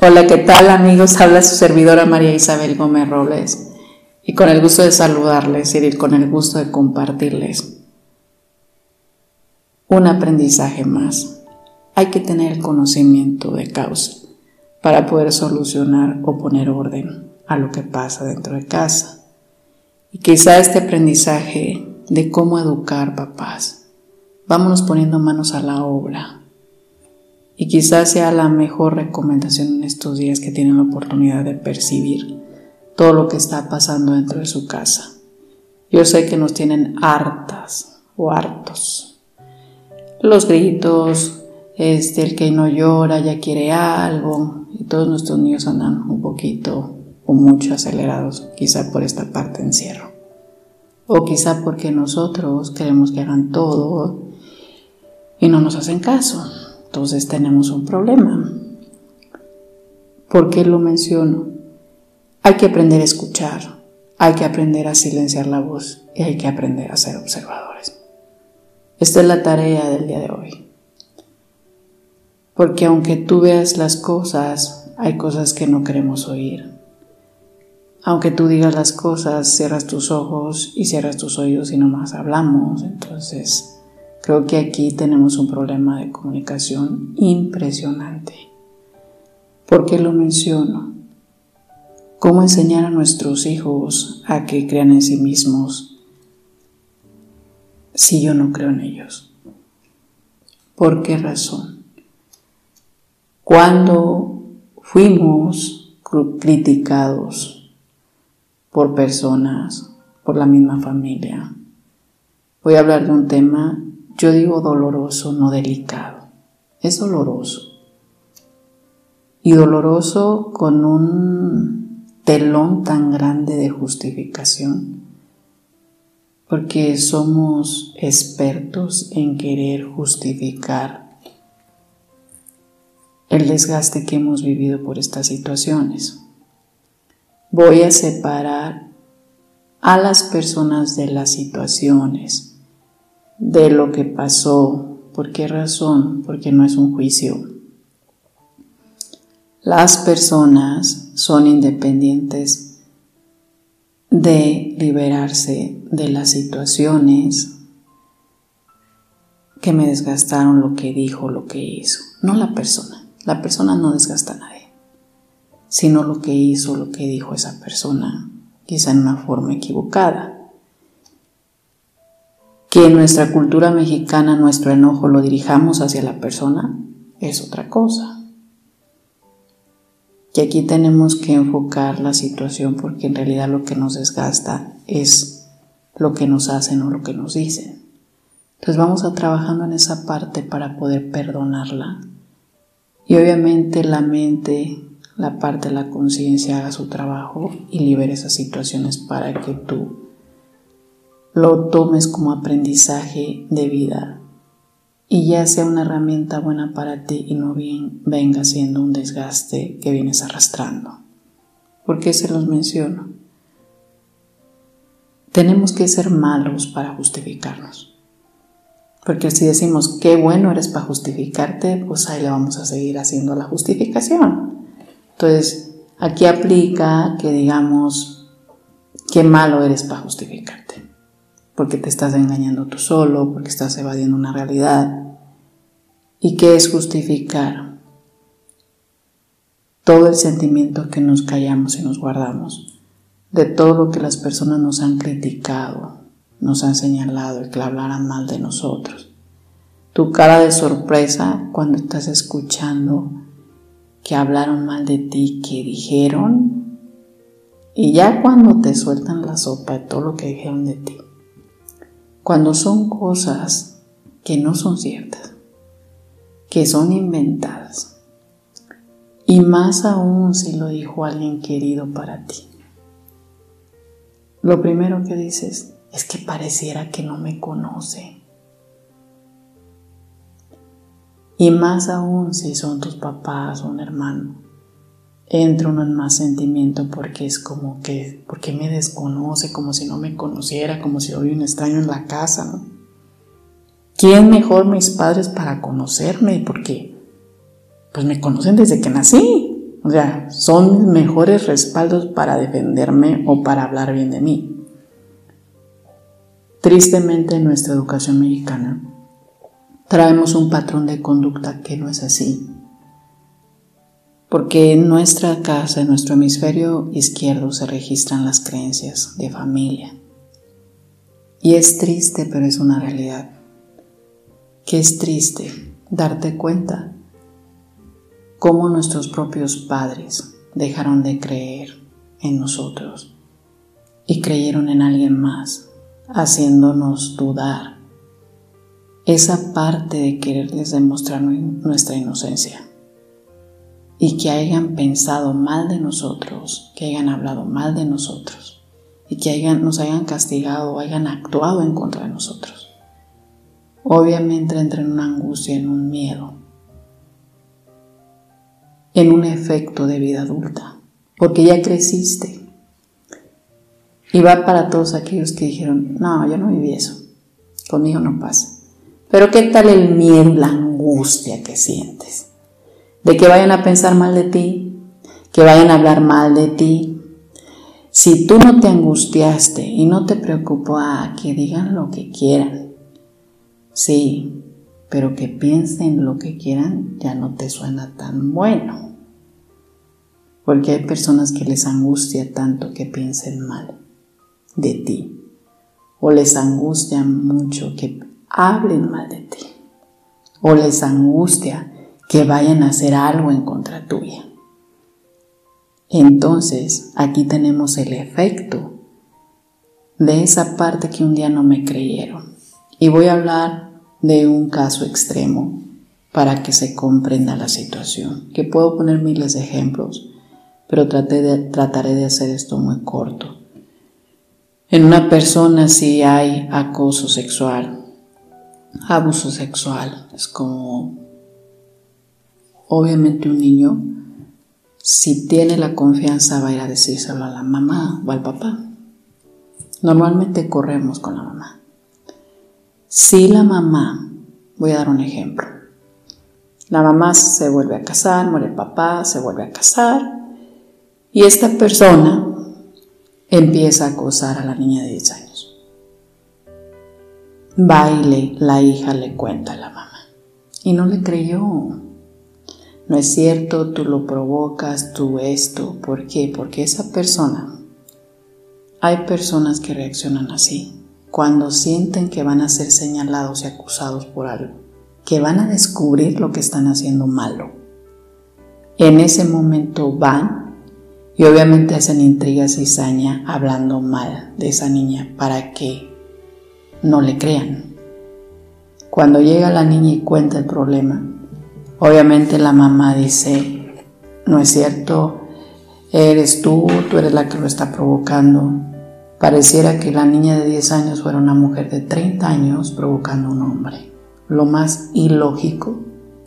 Hola, ¿qué tal amigos? Habla su servidora María Isabel Gómez Robles y con el gusto de saludarles y con el gusto de compartirles un aprendizaje más. Hay que tener conocimiento de causa para poder solucionar o poner orden a lo que pasa dentro de casa. Y quizá este aprendizaje de cómo educar papás, vámonos poniendo manos a la obra y quizás sea la mejor recomendación en estos días que tienen la oportunidad de percibir todo lo que está pasando dentro de su casa. Yo sé que nos tienen hartas o hartos. Los gritos, este, el que no llora ya quiere algo y todos nuestros niños andan un poquito o mucho acelerados, quizá por esta parte encierro. O quizá porque nosotros queremos que hagan todo y no nos hacen caso entonces tenemos un problema. ¿Por qué lo menciono? Hay que aprender a escuchar, hay que aprender a silenciar la voz y hay que aprender a ser observadores. Esta es la tarea del día de hoy. Porque aunque tú veas las cosas, hay cosas que no queremos oír. Aunque tú digas las cosas, cierras tus ojos y cierras tus oídos y nomás hablamos. Entonces, Creo que aquí tenemos un problema de comunicación impresionante. ¿Por qué lo menciono? ¿Cómo enseñar a nuestros hijos a que crean en sí mismos si yo no creo en ellos? ¿Por qué razón? Cuando fuimos criticados por personas, por la misma familia, voy a hablar de un tema yo digo doloroso, no delicado. Es doloroso. Y doloroso con un telón tan grande de justificación. Porque somos expertos en querer justificar el desgaste que hemos vivido por estas situaciones. Voy a separar a las personas de las situaciones de lo que pasó. ¿Por qué razón? Porque no es un juicio. Las personas son independientes de liberarse de las situaciones que me desgastaron lo que dijo, lo que hizo. No la persona. La persona no desgasta a nadie, sino lo que hizo, lo que dijo esa persona, quizá en una forma equivocada que en nuestra cultura mexicana nuestro enojo lo dirijamos hacia la persona es otra cosa. Y aquí tenemos que enfocar la situación porque en realidad lo que nos desgasta es lo que nos hacen o lo que nos dicen. Entonces vamos a trabajando en esa parte para poder perdonarla. Y obviamente la mente, la parte de la conciencia haga su trabajo y libere esas situaciones para que tú lo tomes como aprendizaje de vida y ya sea una herramienta buena para ti y no bien venga siendo un desgaste que vienes arrastrando. ¿Por qué se los menciono? Tenemos que ser malos para justificarnos. Porque si decimos qué bueno eres para justificarte, pues ahí le vamos a seguir haciendo la justificación. Entonces, aquí aplica que digamos qué malo eres para justificarte porque te estás engañando tú solo, porque estás evadiendo una realidad. ¿Y qué es justificar? Todo el sentimiento que nos callamos y nos guardamos, de todo lo que las personas nos han criticado, nos han señalado, el que hablaran mal de nosotros. Tu cara de sorpresa cuando estás escuchando que hablaron mal de ti, que dijeron, y ya cuando te sueltan la sopa de todo lo que dijeron de ti cuando son cosas que no son ciertas, que son inventadas, y más aún si lo dijo alguien querido para ti. Lo primero que dices es que pareciera que no me conoce. Y más aún si son tus papás o un hermano entra uno en más sentimiento porque es como que, porque me desconoce, como si no me conociera, como si hubiera un extraño en la casa. ¿Quién mejor mis padres para conocerme? Porque, pues me conocen desde que nací. O sea, son mejores respaldos para defenderme o para hablar bien de mí. Tristemente en nuestra educación mexicana traemos un patrón de conducta que no es así. Porque en nuestra casa, en nuestro hemisferio izquierdo, se registran las creencias de familia. Y es triste, pero es una realidad. Que es triste darte cuenta cómo nuestros propios padres dejaron de creer en nosotros y creyeron en alguien más, haciéndonos dudar esa parte de quererles demostrar nuestra inocencia y que hayan pensado mal de nosotros, que hayan hablado mal de nosotros y que nos hayan castigado o hayan actuado en contra de nosotros. Obviamente entra en una angustia, en un miedo, en un efecto de vida adulta, porque ya creciste. Y va para todos aquellos que dijeron, no, yo no viví eso, conmigo no pasa. Pero ¿qué tal el miedo, la angustia que sientes? De que vayan a pensar mal de ti, que vayan a hablar mal de ti. Si tú no te angustiaste y no te preocupó a que digan lo que quieran, sí, pero que piensen lo que quieran ya no te suena tan bueno. Porque hay personas que les angustia tanto que piensen mal de ti, o les angustia mucho que hablen mal de ti, o les angustia que vayan a hacer algo en contra tuya. Entonces, aquí tenemos el efecto de esa parte que un día no me creyeron. Y voy a hablar de un caso extremo para que se comprenda la situación, que puedo poner miles de ejemplos, pero trataré de hacer esto muy corto. En una persona si hay acoso sexual, abuso sexual, es como, obviamente un niño, si tiene la confianza va a ir a decírselo a la mamá o al papá. Normalmente corremos con la mamá. Si la mamá, voy a dar un ejemplo, la mamá se vuelve a casar, muere el papá, se vuelve a casar, y esta persona empieza a acosar a la niña de 10 años. Baile, la hija le cuenta a la mamá. Y no le creyó. No es cierto, tú lo provocas, tú esto. ¿Por qué? Porque esa persona, hay personas que reaccionan así, cuando sienten que van a ser señalados y acusados por algo, que van a descubrir lo que están haciendo malo. En ese momento van y obviamente hacen intrigas y saña hablando mal de esa niña para que no le crean. Cuando llega la niña y cuenta el problema, obviamente la mamá dice, no es cierto, eres tú, tú eres la que lo está provocando. Pareciera que la niña de 10 años fuera una mujer de 30 años provocando a un hombre. Lo más ilógico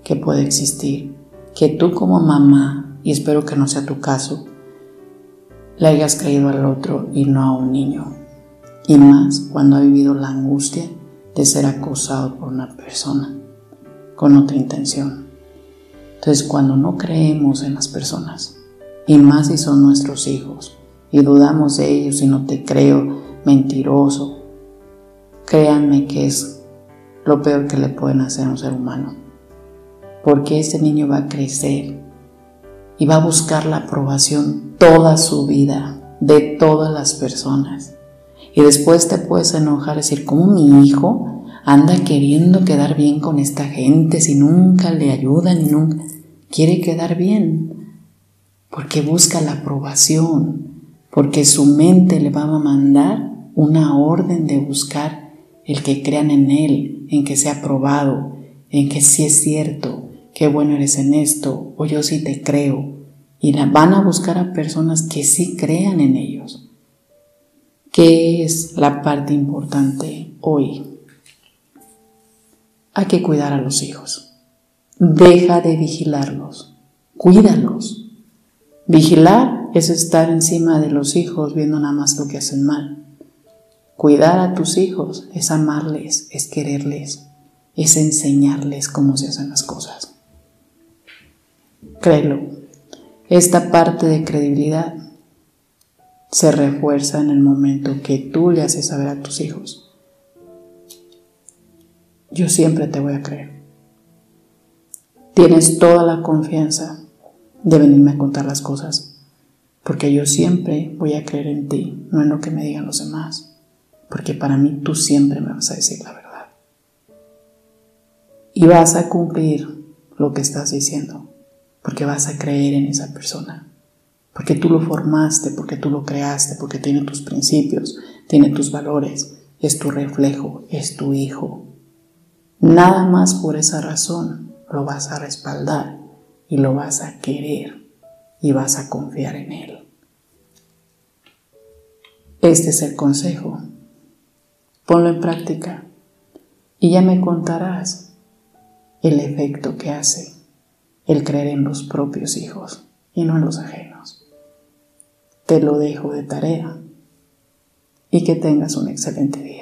que puede existir, que tú como mamá, y espero que no sea tu caso, le hayas creído al otro y no a un niño. Y más cuando ha vivido la angustia de ser acosado por una persona con otra intención. Entonces cuando no creemos en las personas, y más si son nuestros hijos, y dudamos de ellos y no te creo, mentiroso, créanme que es lo peor que le pueden hacer a un ser humano. Porque ese niño va a crecer y va a buscar la aprobación toda su vida de todas las personas. Y después te puedes enojar y decir, ¿cómo mi hijo anda queriendo quedar bien con esta gente si nunca le ayudan y nunca quiere quedar bien? Porque busca la aprobación, porque su mente le va a mandar una orden de buscar el que crean en él, en que sea aprobado, en que sí es cierto, qué bueno eres en esto, o yo sí te creo. Y van a buscar a personas que sí crean en ellos. ¿Qué es la parte importante hoy? Hay que cuidar a los hijos. Deja de vigilarlos. Cuídalos. Vigilar es estar encima de los hijos viendo nada más lo que hacen mal. Cuidar a tus hijos es amarles, es quererles, es enseñarles cómo se hacen las cosas. Créelo, esta parte de credibilidad se refuerza en el momento que tú le haces saber a tus hijos. Yo siempre te voy a creer. Tienes toda la confianza de venirme a contar las cosas, porque yo siempre voy a creer en ti, no en lo que me digan los demás, porque para mí tú siempre me vas a decir la verdad. Y vas a cumplir lo que estás diciendo porque vas a creer en esa persona, porque tú lo formaste, porque tú lo creaste, porque tiene tus principios, tiene tus valores, es tu reflejo, es tu hijo. Nada más por esa razón lo vas a respaldar y lo vas a querer y vas a confiar en él. Este es el consejo. Ponlo en práctica y ya me contarás el efecto que hace el creer en los propios hijos y no en los ajenos. Te lo dejo de tarea y que tengas un excelente día.